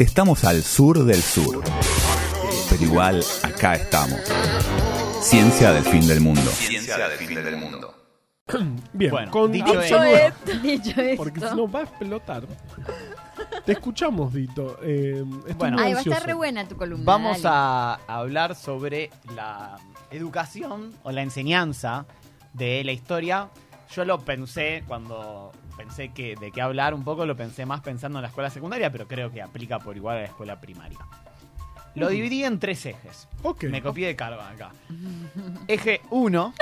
Estamos al sur del sur, pero igual acá estamos. Ciencia del fin del mundo. Ciencia del fin del mundo. Bien, Bueno, con dicho absoluta- esto- Dicho Porque si esto. no va a explotar. Te escuchamos, Dito. Eh, estoy Bueno. muy Ay, va a estar re buena tu columna. Vamos dale. a hablar sobre la educación o la enseñanza de la historia. Yo lo pensé cuando pensé que de qué hablar un poco, lo pensé más pensando en la escuela secundaria, pero creo que aplica por igual a la escuela primaria. Lo dividí en tres ejes. Ok. Me copié de Carvan acá. Eje 1,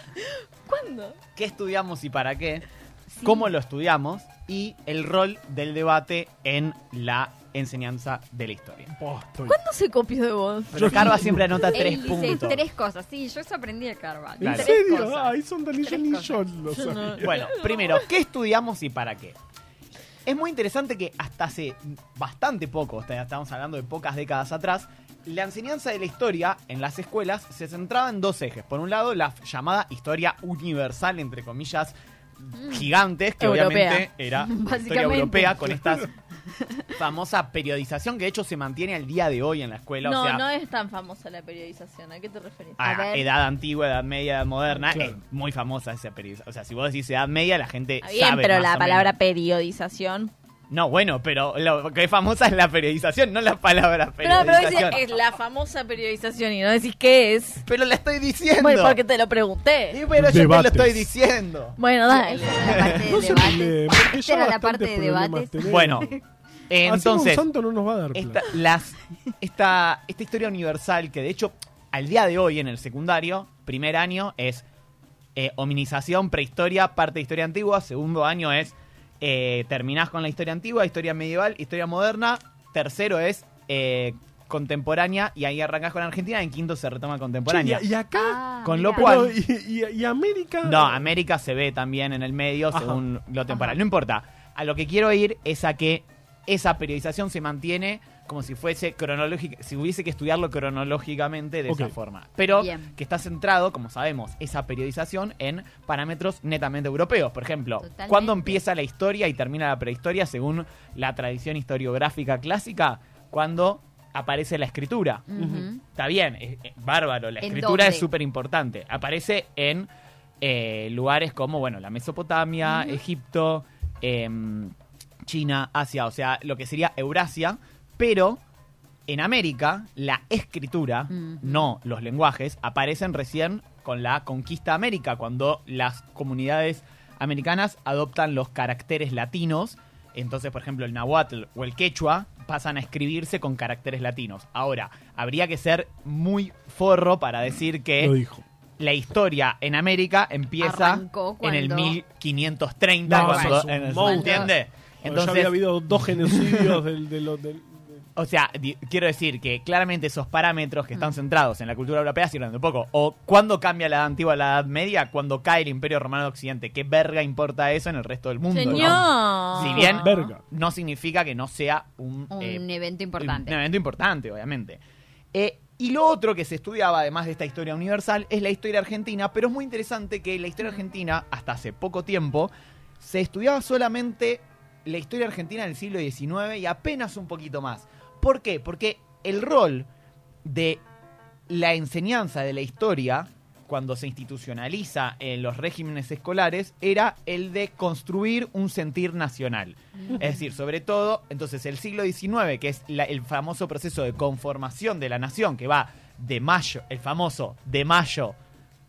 ¿Cuándo? ¿qué estudiamos y para qué? ¿Cómo lo estudiamos? Y el rol del debate en la enseñanza de la historia. ¿Cuándo se copió de vos? Pero Carva siempre anota tres Él dice puntos. tres cosas. Sí, yo eso aprendí de Carval. ¿En. Tres serio? cosas. Ay, son tan Tres ni yo cosas. lo Yo no- sabía. Bueno, primero, ¿qué estudiamos y para qué? Es muy interesante que hasta hace bastante poco, sea, estamos hablando de pocas décadas atrás, la enseñanza de la historia en las escuelas se centraba en dos ejes. Por un lado, la llamada historia universal, entre comillas, gigantes, que Europea. obviamente era historia Básicamente. europea con esta famosa periodización que de hecho se mantiene al día de hoy en la escuela. No, o sea, no es tan famosa la periodización. ¿A qué te referís? a A ver. edad antigua, edad media, edad moderna, Claro. es muy famosa esa periodización. O sea, si vos decís edad media, la gente bien, sabe pero más la o palabra menos. periodización. No, bueno, pero lo que es famosa es la periodización, no la palabra Pero, pero periodización. decís, es la famosa periodización y no decís qué es. Pero la estoy diciendo. Bueno, porque te lo pregunté. Sí, pero yo te lo estoy diciendo. Bueno, dale. La parte de No se debate. Esta era la parte de debates. Bueno, eh, entonces, Monsanto no nos va a dar esta, las, esta, esta historia universal que de hecho al día de hoy en el secundario, primer año es eh, hominización, prehistoria, parte de historia antigua, segundo año es eh, terminás con la historia antigua, historia medieval, historia moderna, tercero es eh, contemporánea y ahí arrancás con Argentina, en quinto se retoma contemporánea. Che, y, y acá, Ah, Con mira. lo cual- pero, y, y- y América. No, América se ve también en el medio Ajá. según lo temporal. Ajá. No importa. A lo que quiero ir es a que esa periodización se mantiene como si fuese cronológica, si hubiese que estudiarlo cronológicamente de esa forma. Pero Bien. que está centrado, como sabemos, esa periodización en parámetros netamente europeos. Por ejemplo, Totalmente. ¿cuándo empieza la historia y termina la prehistoria según la tradición historiográfica clásica? Cuando aparece la escritura. Está bien, es, es bárbaro. La ¿En escritura dónde? es súper importante. Aparece en eh, lugares como, bueno, la Mesopotamia, Egipto, em, China, Asia, o sea, lo que sería Eurasia. Pero en América, la escritura, no los lenguajes, aparecen recién con la conquista de América, cuando las comunidades americanas adoptan los caracteres latinos. Entonces, por ejemplo, el nahuatl o el quechua pasan a escribirse con caracteres latinos. Ahora, habría que ser muy forro para decir que Lo dijo. la historia en América empieza en el cuando- 1530, No, cuando, sos un en el- monstruo. ¿entiende? Entonces, ya había habido dos genocidios del, de los- del- O sea, di- quiero decir que claramente esos parámetros que están Mm. centrados en la cultura europea sirven de poco. O cuándo cambia la edad antigua a la edad media, cuando cae el Imperio Romano de Occidente. ¿Qué verga importa eso en el resto del mundo? no? Señor. Si bien Verga. no significa que no sea un, Un eh, evento importante. un evento importante, obviamente. Eh, y lo otro que se estudiaba, además de esta historia universal, es la historia argentina. Pero es muy interesante que la historia argentina, hasta hace poco tiempo, se estudiaba solamente la historia argentina del siglo XIX y apenas un poquito más. ¿Por qué? Porque el rol de la enseñanza de la historia, cuando se institucionaliza en los regímenes escolares, era el de construir un sentir nacional. Es decir, sobre todo, entonces el siglo XIX, que es la- el famoso proceso de conformación de la nación, que va de mayo, el famoso de mayo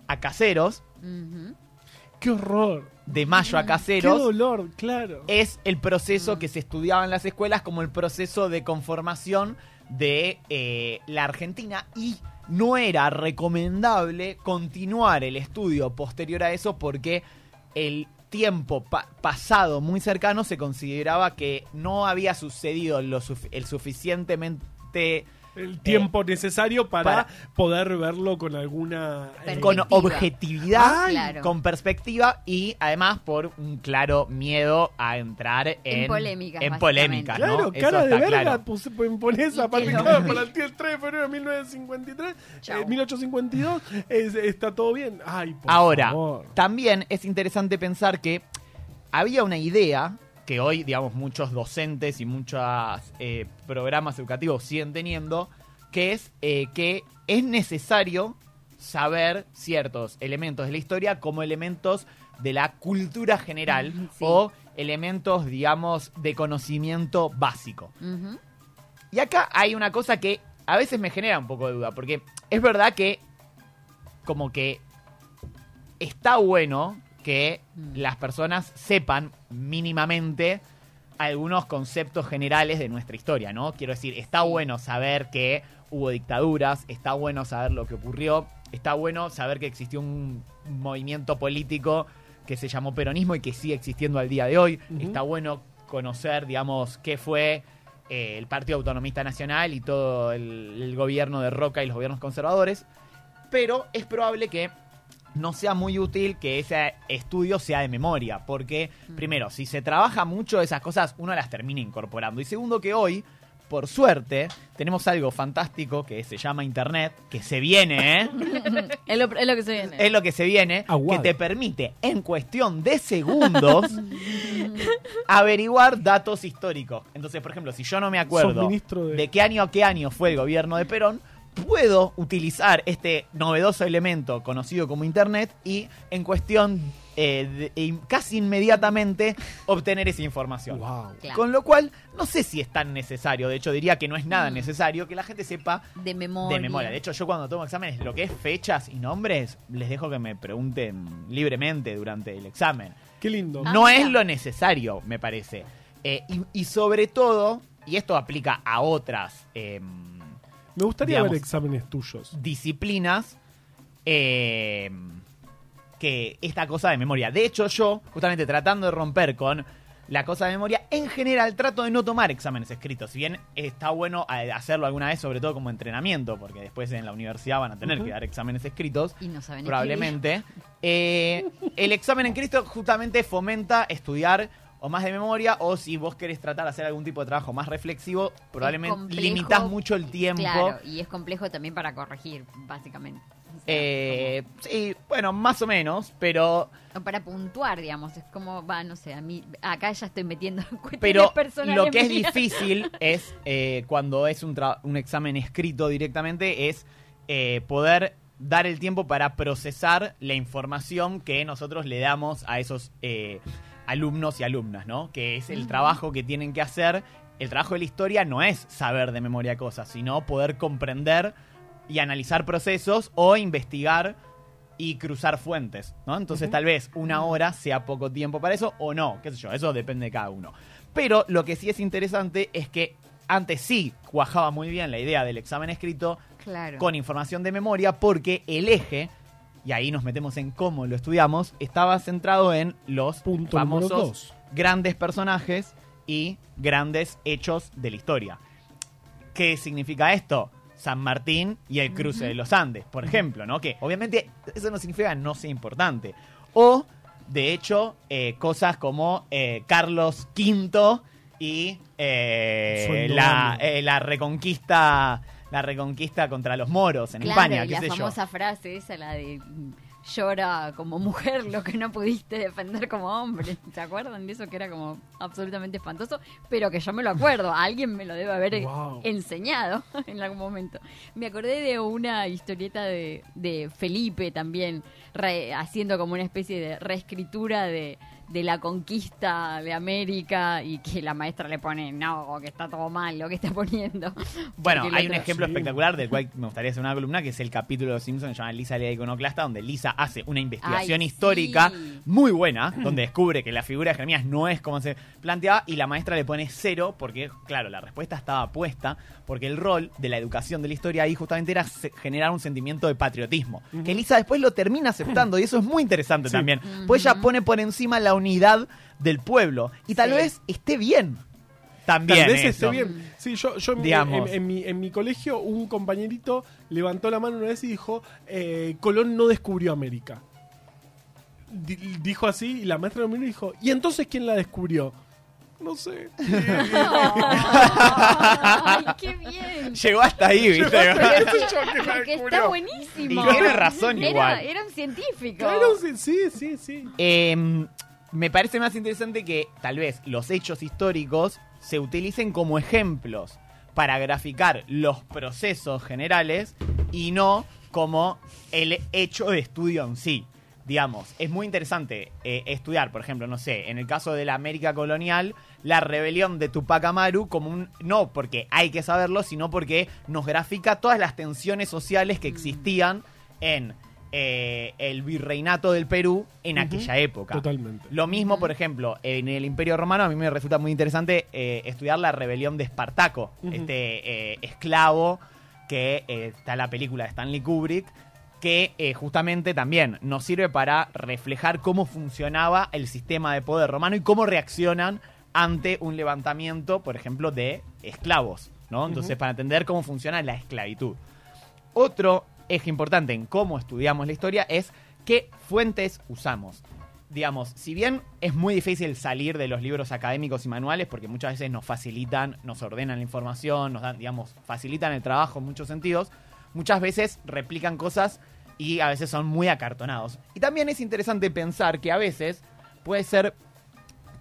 a caseros. ¡Qué horror! De mayo a ¡Qué caseros, dolor! Claro. es el proceso que se estudiaba en las escuelas como el proceso de conformación de eh, la Argentina y no era recomendable continuar el estudio posterior a eso porque el tiempo pa- pasado muy cercano se consideraba que no había sucedido lo suf- el suficientemente El tiempo necesario para, para- poder verlo con alguna. eh, con objetividad. Claro. con perspectiva y además por un claro miedo a entrar en, En polémicas, en polémicas, ¿no? Claro, Eso cara de está verga, claro. puse, lo- claro, para el 3 de febrero de 1953, Chau. eh, 1852, es- está todo bien. Ay, por Ahora, favor. también es interesante pensar que había una idea que hoy, digamos, muchos docentes y muchos eh, programas educativos siguen teniendo, que es eh, que es necesario saber ciertos elementos de la historia como elementos de la cultura general Sí. o elementos, digamos, de conocimiento básico. Y acá hay una cosa que a veces me genera un poco de duda, porque es verdad que como que está bueno que Mm. las personas sepan mínimamente algunos conceptos generales de nuestra historia, ¿no? Quiero decir, está bueno saber que hubo dictaduras, está bueno saber lo que ocurrió, está bueno saber que existió un movimiento político que se llamó peronismo y que sigue existiendo al día de hoy, está bueno conocer, digamos, qué fue eh, el Partido Autonomista Nacional y todo el, el gobierno de Roca y los gobiernos conservadores, pero es probable que no sea muy útil que ese estudio sea de memoria, porque primero, si se trabaja mucho esas cosas, uno las termina incorporando. Y segundo, que hoy, por suerte, tenemos algo fantástico que se llama Internet, que se viene, ¿eh? Es lo, es lo que se viene. es lo que se viene, Aguado. que te permite en cuestión de segundos averiguar datos históricos. Entonces, por ejemplo, si yo no me acuerdo de- de qué año a qué año fue el gobierno de Perón, puedo utilizar este novedoso elemento conocido como Internet y en cuestión eh, de- in- casi inmediatamente obtener esa información. Wow. Claro. Con lo cual, no sé si es tan necesario, de hecho diría que no es nada Mm. necesario que la gente sepa De memoria. de memoria. De hecho, yo cuando tomo exámenes, lo que es fechas y nombres, les dejo que me pregunten libremente durante el examen. Qué lindo. Ah, no es lo necesario, me parece. Eh, y, y sobre todo, y esto aplica a otras em, Me gustaría digamos- ver exámenes tuyos. disciplinas, em, que esta cosa de memoria. De hecho, yo, justamente tratando de romper con la cosa de memoria, en general trato de no tomar exámenes escritos. Si bien está bueno eh, hacerlo alguna vez, sobre todo como entrenamiento, porque después en la universidad van a tener que dar exámenes escritos. Y no saben Probablemente. Eh, el examen en Cristo justamente fomenta estudiar o más de memoria o si vos querés tratar de hacer algún tipo de trabajo más reflexivo, probablemente complejo, limitas mucho el tiempo. Claro, y es complejo también para corregir, básicamente. O sea, Eh, sí, bueno, más o menos, pero para puntuar, digamos. Es como, va, no sé, a mí. Acá ya estoy metiendo cuestiones pero personales lo que es mías. difícil es eh, cuando es un, tra- un examen escrito directamente es eh, poder dar el tiempo para procesar la información que nosotros le damos a esos eh, alumnos y alumnas, ¿no? Que es el trabajo que tienen que hacer. El trabajo de la historia no es saber de memoria cosas, sino poder comprender y analizar procesos o investigar y cruzar fuentes, ¿no? Entonces tal vez una hora sea poco tiempo para eso o no, qué sé yo, eso depende de cada uno. Pero lo que sí es interesante es que antes sí cuajaba muy bien la idea del examen escrito Claro. con información de memoria porque el eje, y ahí nos metemos en cómo lo estudiamos, estaba centrado en los Punto famosos grandes personajes y grandes hechos de la historia. ¿Qué significa esto? San Martín y el cruce de los Andes, por ejemplo, ¿no? Que obviamente eso no significa que no sea importante. O, de hecho, eh, cosas como eh, Carlos V y eh, la, la reconquista la reconquista contra los moros en Claro, España, y qué la sé yo. famosa frase esa, la de llora como mujer lo que no pudiste defender como hombre. ¿Se acuerdan de eso que era como absolutamente espantoso? Pero que yo me lo acuerdo, alguien me lo debe haber Wow. enseñado en algún momento. Me acordé de una historieta de, de Felipe también, re- haciendo como una especie de reescritura de, de la conquista de América y que la maestra le pone, no, que está todo mal lo que está poniendo. Bueno, hay un ejemplo Sí. espectacular del cual me gustaría hacer una columna, que es el capítulo de los Simpsons que se llama Lisa la iconoclasta, donde Lisa hace una investigación Ay, histórica sí. muy buena, donde descubre que la figura de Jeremías no es como se planteaba, y la maestra le pone cero, porque, claro, la respuesta estaba puesta, porque el rol de la educación de la historia ahí justamente era generar un sentimiento de patriotismo, que Lisa después lo termina aceptando, y eso es muy interesante Sí. también, pues ella pone por encima la unidad del pueblo, y tal Sí. vez esté bien. También Tal vez esté bien. Sí, yo, yo en, en- en mi, en mi colegio, un compañerito levantó la mano una vez y dijo: eh, Colón no descubrió América. Di- dijo así, y la maestra lo miró y dijo: ¿Y entonces quién la descubrió? No sé. ¡Ay, qué bien! Llegó hasta ahí, ¿viste? ¿Qué sé yo quién la Porque está buenísimo. Y tiene razón Era- igual. Era, un científico. Claro, sí, sí, sí, sí. Me parece más interesante que tal vez los hechos históricos se utilicen como ejemplos para graficar los procesos generales y no como el hecho de estudio en sí. Digamos, es muy interesante eh, estudiar, por ejemplo, no sé, en el caso de la América colonial, la rebelión de Tupac Amaru como un no porque hay que saberlo, sino porque nos grafica todas las tensiones sociales que existían en eh, el virreinato del Perú en aquella época. Totalmente. Lo mismo, por ejemplo, en el Imperio Romano, a mí me resulta muy interesante eh, estudiar la rebelión de Espartaco, este eh, esclavo que eh, está en la película de Stanley Kubrick, que eh, justamente también nos sirve para reflejar cómo funcionaba el sistema de poder romano y cómo reaccionan ante un levantamiento, por ejemplo, de esclavos, ¿no? Entonces, para entender cómo funciona la esclavitud. Otro eje importante en cómo estudiamos la historia es qué fuentes usamos. Digamos, si bien es muy difícil salir de los libros académicos y manuales, porque muchas veces nos facilitan, nos ordenan la información, nos dan, digamos, facilitan el trabajo en muchos sentidos, muchas veces replican cosas y a veces son muy acartonados. Y también es interesante pensar que a veces puede ser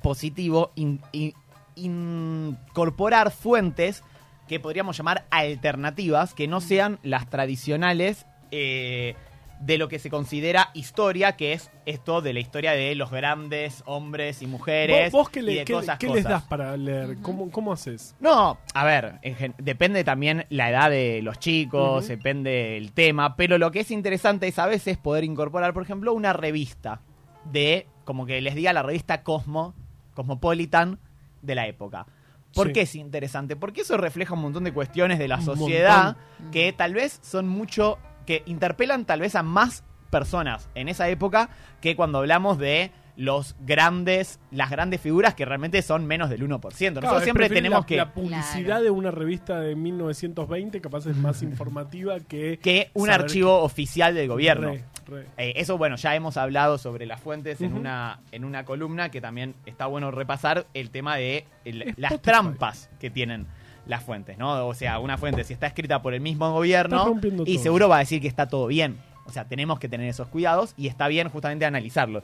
positivo in- in- incorporar fuentes que podríamos llamar alternativas, que no sean las tradicionales eh, de lo que se considera historia, que es esto de la historia de los grandes hombres y mujeres ¿Vos, vos qué, y le- de qué- cosas, qué les das para leer? ¿Cómo, cómo haces? No, a ver, en depende también la edad de los chicos, depende el tema, pero lo que es interesante es a veces poder incorporar, por ejemplo, una revista de, como que les diga la revista Cosmo, Cosmopolitan de la época. ¿Por Sí. qué es interesante? Porque eso refleja un montón de cuestiones de la Un sociedad que tal vez son mucho, que interpelan tal vez a más personas en esa época que cuando hablamos de los grandes, las grandes figuras que realmente son menos del 1%. Nosotros Claro, siempre tenemos la, que... La publicidad Claro. de una revista de 1920 capaz es más informativa que... que un archivo oficial del gobierno. Re, re. Eh, eso, bueno, ya hemos hablado sobre las fuentes en, una, en una columna que también está bueno repasar el tema de el- las trampas que tienen las fuentes, ¿no? O sea, una fuente, si está escrita por el mismo gobierno, y todo. seguro va a decir que está todo bien. O sea, tenemos que tener esos cuidados y está bien justamente analizarlo.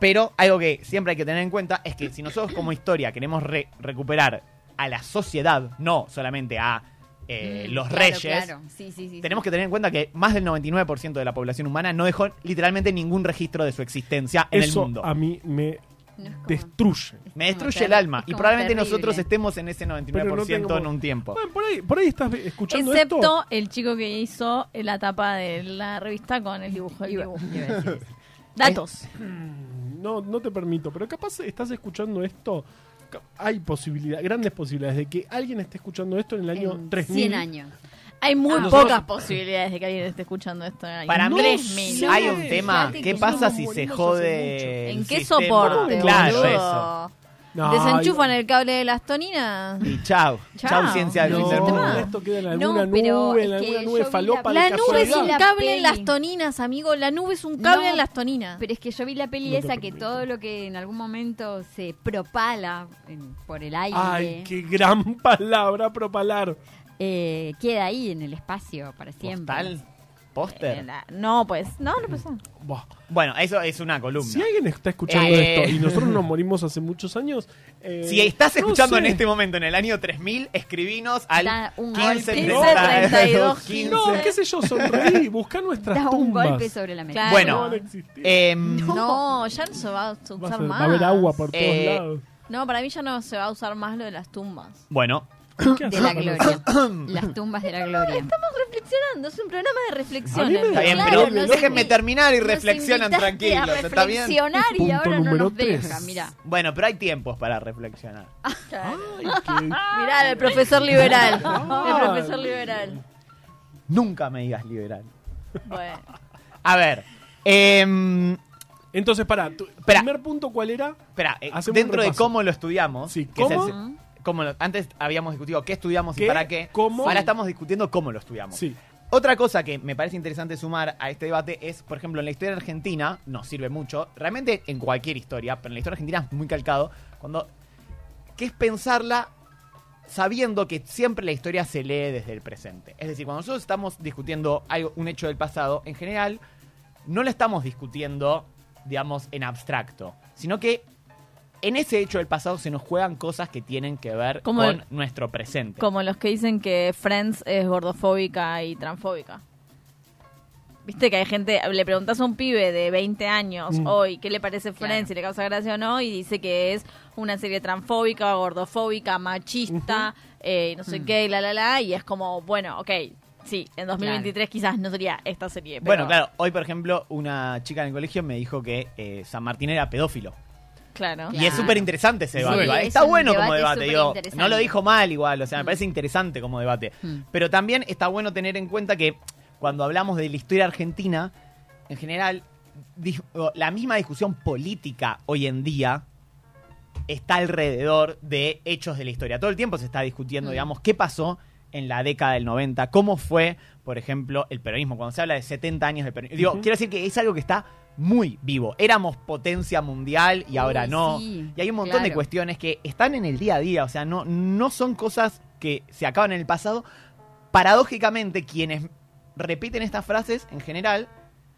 Pero algo que siempre hay que tener en cuenta es que si nosotros como historia queremos re- recuperar a la sociedad, no solamente a eh, Mm, los claro, reyes, claro. Sí, sí, sí, tenemos sí. que tener en cuenta que más del 99% de la población humana no dejó literalmente ningún registro de su existencia en Eso el mundo. a mí me No es como- destruye. Me destruye el alma. Y probablemente terrible. nosotros estemos en ese 99% Pero no tengo- en un tiempo. Bueno, por ahí, por ahí estás escuchando Excepto esto. el chico que hizo la tapa de la revista con el dibujo Iba- dibujo. Datos. No, no te permito, pero capaz estás escuchando esto. Hay posibilidades, grandes posibilidades de que alguien esté escuchando esto en el año En 3000. 100 años. Hay muy Ah, nosotros- pocas posibilidades de que alguien esté escuchando esto. en el año Para mí 3000. no, hay un tema. fíjate ¿Qué que pasa si se jode? ¿En qué sistema? soporte, Claro, boludo? eso. No, Desenchufan el cable de las toninas. Y chau. Chau, Chau. ciencia del fin del No, mundo. esto queda en No, alguna pero nube, en alguna falopa la- nube es un cable en las toninas, amigo. La nube es un cable No, en las toninas. Pero es que yo vi la peli No esa que todo lo que en algún momento se propala en- por el aire Ay, qué gran palabra propalar. eh, queda ahí en el espacio para siempre. ¿Postal? ¿Póster? Eh, la- No, pues, no, no. Buah. Bueno, eso es una columna. Si alguien está escuchando Eh. esto y nosotros nos morimos hace muchos años. eh, Si estás no escuchando sé. en este momento, en el año 3000, escribinos al Da un 15 golpe. 32, 15. No, qué sé yo, sonreí, busca nuestras Da un tumbas. golpe sobre la mesa. Claro. Bueno, No van a existir. Em, No, ya no se va a va, a usar ser- más. va a haber agua por todos Eh, lados. No, para mí ya no se va a usar más lo de las tumbas. bueno, ¿Qué De la gloria. Las tumbas de la gloria. Estamos reflexionando, es un programa de reflexión. está bien, Claro, pero nos déjenme invi- terminar y Nos reflexionan invitaste tranquilos, ¿está bien? reflexionar y Punto ahora no número nos tres. deja, mira. Bueno, pero hay tiempos para reflexionar. Ay, qué- Mirá, el profesor liberal. El profesor liberal. Nunca me digas liberal. Bueno. A ver, em, Entonces, pará, tu Espera. primer punto, ¿cuál era? espera, eh, Hacemos un dentro de repaso. cómo lo estudiamos, Sí, que es ¿cómo? el- cómo lo- antes habíamos discutido qué estudiamos y para qué. ¿Cómo? Ahora estamos discutiendo cómo lo estudiamos. Sí. Otra cosa que me parece interesante sumar a este debate es, por ejemplo, en la historia argentina, nos sirve mucho, realmente en cualquier historia, pero en la historia argentina es muy calcado, cuando que es pensarla sabiendo que siempre la historia se lee desde el presente. Es decir, cuando nosotros estamos discutiendo algo, un hecho del pasado, en general, no lo estamos discutiendo, digamos, en abstracto, sino que en ese hecho del pasado se nos juegan cosas que tienen que ver Como con el- nuestro presente. Como los que dicen que Friends es gordofóbica y transfóbica. Viste que hay gente, le preguntas a un pibe de 20 años Mm. hoy qué le parece Friends, Claro. si le causa gracia o no, y dice que es una serie transfóbica, gordofóbica, machista, eh, no sé qué, y la la la, y es como, bueno, ok, sí, en 2023 quizás no sería esta serie. Pero, Bueno, claro, hoy por ejemplo una chica en el colegio me dijo que eh, San Martín era pedófilo. Claro. Y es súper interesante ese debate. es Está un bueno como debate digo, no lo dijo mal igual, o sea, me Mm. parece interesante como debate. Mm. Pero también está bueno tener en cuenta que cuando hablamos de la historia argentina, en general, la misma discusión política hoy en día está alrededor de hechos de la historia. Todo el tiempo se está discutiendo, Mm. digamos, qué pasó en la década del 90, cómo fue, por ejemplo, el peronismo. Cuando se habla de 70 años de peronismo. Digo, quiero decir que es algo que está muy vivo. Éramos potencia mundial y ahora Uy, no. sí, y hay un montón de cuestiones que están en el día a día, o sea, no, no son cosas que se acaban en el pasado. Paradójicamente, quienes repiten estas frases en general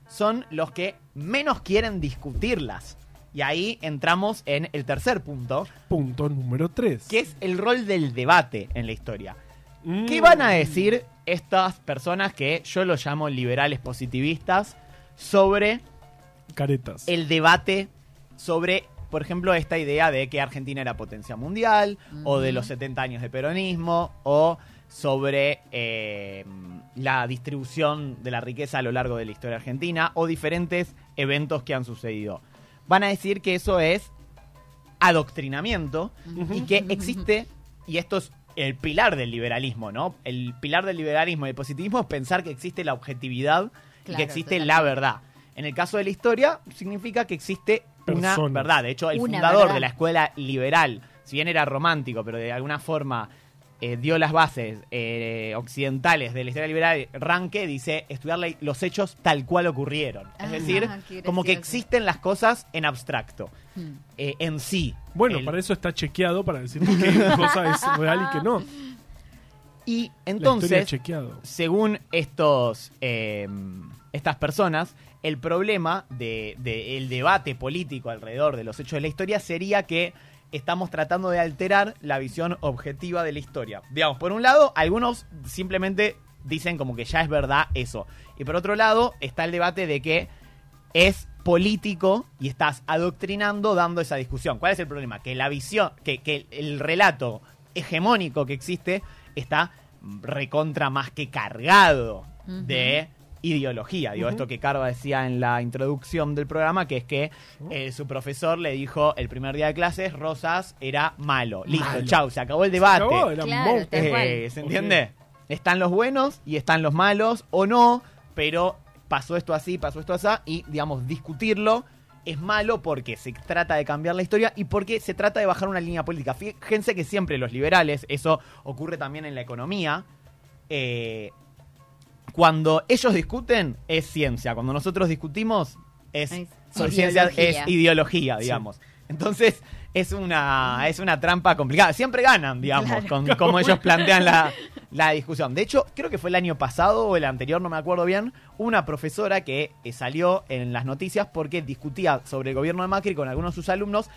son los que menos quieren discutirlas. Y ahí entramos en el tercer punto, Punto número 3. que es el rol del debate en la historia. ¿Qué van a decir estas personas que yo los llamo liberales positivistas sobre Caretas. el debate sobre, por ejemplo, esta idea de que Argentina era potencia mundial, o de los 70 años de peronismo, o sobre eh, la distribución de la riqueza a lo largo de la historia argentina, o diferentes eventos que han sucedido. Van a decir que eso es adoctrinamiento y que existe, y esto es el pilar del liberalismo, ¿no? El pilar del liberalismo y el positivismo es pensar que existe la objetividad y que existe totalmente. la verdad. En el caso de la historia, significa que existe una verdad. De hecho, el Una fundador verdad. de la escuela liberal, si bien era romántico, pero de alguna forma eh, dio las bases eh, occidentales de la historia liberal, Ranke dice estudiar los hechos tal cual ocurrieron. Es Ah, decir, como que existen las cosas en abstracto, Mm. eh, en sí. Bueno, El- para eso está chequeado para decir qué cosa es real y qué no. Y entonces, chequeado. según estos eh, estas personas, el problema del de, el debate político alrededor de los hechos de la historia sería que estamos tratando de alterar la visión objetiva de la historia. Digamos, por un lado, algunos simplemente dicen como que ya es verdad eso. Y por otro lado, está el debate de que es político y estás adoctrinando dando esa discusión. ¿Cuál es el problema? Que la visión, que, que el relato hegemónico que existe está recontra más que cargado de ideología. Digo, esto que Carva decía en la introducción del programa, que es que eh, su profesor le dijo el primer día de clases, Rosas era malo. Listo, Malo. chau, se acabó el debate. acabó, era Claro, monstruo. tal cual. Eh, ¿Se entiende? Están los buenos y están los malos, o no, pero pasó esto así, pasó esto así, y digamos, discutirlo es malo porque se trata de cambiar la historia y porque se trata de bajar una línea política. Fíjense que siempre los liberales, eso ocurre también en la economía, eh, cuando ellos discuten es ciencia, cuando nosotros discutimos es, ideología. es ideología, Sí. digamos. Entonces es una, es una trampa complicada. Siempre ganan, digamos, Claro. con cómo ellos plantean la, la discusión. De hecho, creo que fue el año pasado o el anterior, no me acuerdo bien, una profesora que eh, salió en las noticias porque discutía sobre el gobierno de Macri con algunos de sus alumnos.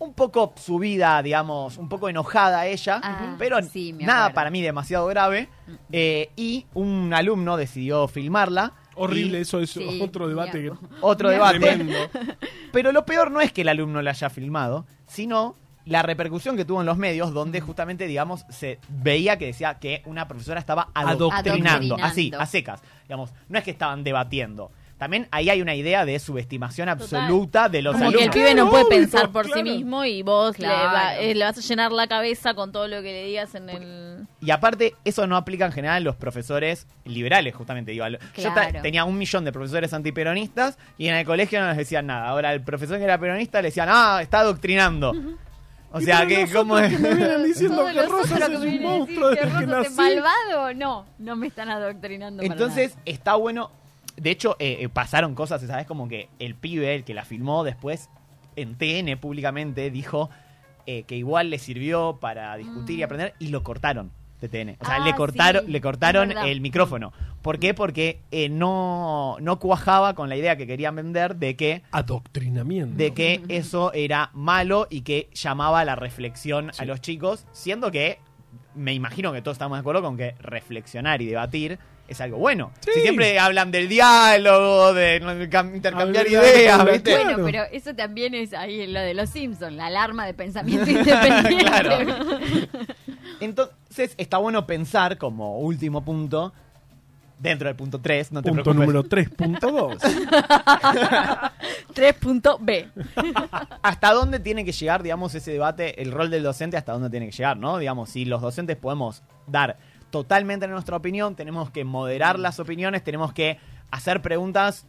Un poco subida, digamos, un poco enojada ella, Ah, pero sí, nada para mí demasiado grave. Eh, y un alumno decidió filmarla. Horrible, y eso es Sí, otro debate que. Otro debate. Tremendo. Pero lo peor no es que el alumno la haya filmado, sino la repercusión que tuvo en los medios, donde justamente, digamos, se veía que decía que una profesora estaba adoctrinando, Adoctrinando. así, a secas. Digamos, no es que estaban debatiendo. También ahí hay una idea de subestimación Total. absoluta de los Como que el alumnos. pibe no puede pensar por sí mismo y vos le, va- eh, le vas a llenar la cabeza con todo lo que le digas en el... Y aparte, eso no aplica en general a los profesores liberales, justamente. Digo, Yo tenía un millón de profesores antiperonistas y en el colegio no les decían nada. Ahora, el profesor que era peronista le decían, ah, está adoctrinando. O sea, que como que me vienen diciendo que Rosas es un monstruo que desde que es nací. malvado, no, no me están adoctrinando para Entonces, está bueno. De hecho, eh, eh, pasaron cosas, ¿sabes? Como que el pibe, el que la filmó después en TN públicamente, dijo eh, que igual le sirvió para discutir y Mm. aprender y lo cortaron. de TN. O sea, Ah, le cortaron, sí, le cortaron el micrófono. ¿Por qué? Porque eh, no, no cuajaba con la idea que querían vender de que, Adoctrinamiento. de que eso era malo y que llamaba a la reflexión a los chicos, siendo que me imagino que todos estamos de acuerdo con que reflexionar y debatir es algo bueno. Sí. Si siempre hablan del diálogo, de cam- intercambiar Hablar ideas, ¿viste? Claro. Bueno, pero eso también es ahí lo de los Simpsons, la alarma de pensamiento independiente. Claro. Entonces está bueno pensar como último punto, dentro del punto 3, no te Punto preocupes, número 3.2. 3.b. hasta dónde tiene que llegar, digamos, ese debate, el rol del docente, hasta dónde tiene que llegar, ¿no? Digamos, si los docentes podemos dar totalmente nuestra opinión, tenemos que moderar las opiniones, tenemos que hacer preguntas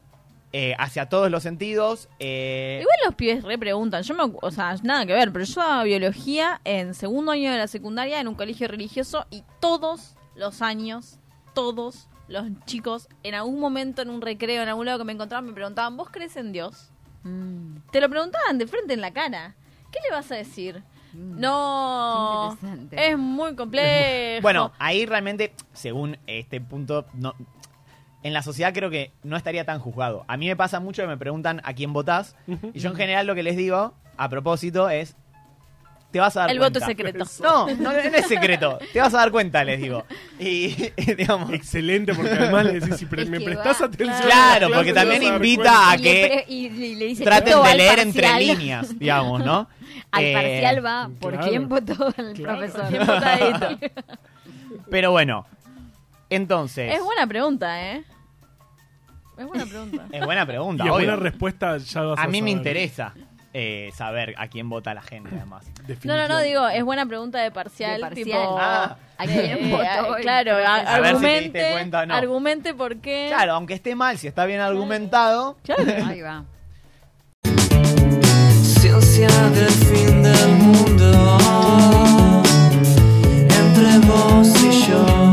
eh, hacia todos los sentidos. eh, Igual los pibes repreguntan. Yo me, o sea, nada que ver, pero yo daba biología en segundo año de la secundaria en un colegio religioso y todos los años, todos los chicos, en algún momento, en un recreo, en algún lado que me encontraban, me preguntaban, ¿vos crees en Dios? Mm, Te lo preguntaban de frente en la cara. ¿Qué le vas a decir? Mm. No, es muy complejo. Bueno, ahí realmente, según este punto, no, en la sociedad creo que no estaría tan juzgado. A mí me pasa mucho que me preguntan a quién votás, y yo en general lo que les digo, a propósito, es, te vas a dar el cuenta. voto es secreto. No, no, no es secreto, te vas a dar cuenta, les digo. Y, digamos, Excelente, porque además le decís, si pre- me prestás va, atención. Claro, porque también invita a Y le que pre- y, y le dice traten todo de al leer entre parcial. líneas, digamos, ¿no? Al Eh, parcial va por claro. quién votó el Claro. profesor. Bien votadito. Pero bueno, entonces... Es buena pregunta, ¿eh? Es buena pregunta. Es buena pregunta, Y buena respuesta ya vas a A mí me interesa eh, saber a quién vota la gente, además. No, no, no, digo, es buena pregunta de parcial. De parcial. Tipo, Ah. ¿A quién eh, votó claro, a- profesor? A ver si te argumente, diste cuenta o no. argumente por qué. Claro, aunque esté mal, si está bien argumentado, Claro. Ahí va conciencia del fin del mundo entre vos y yo.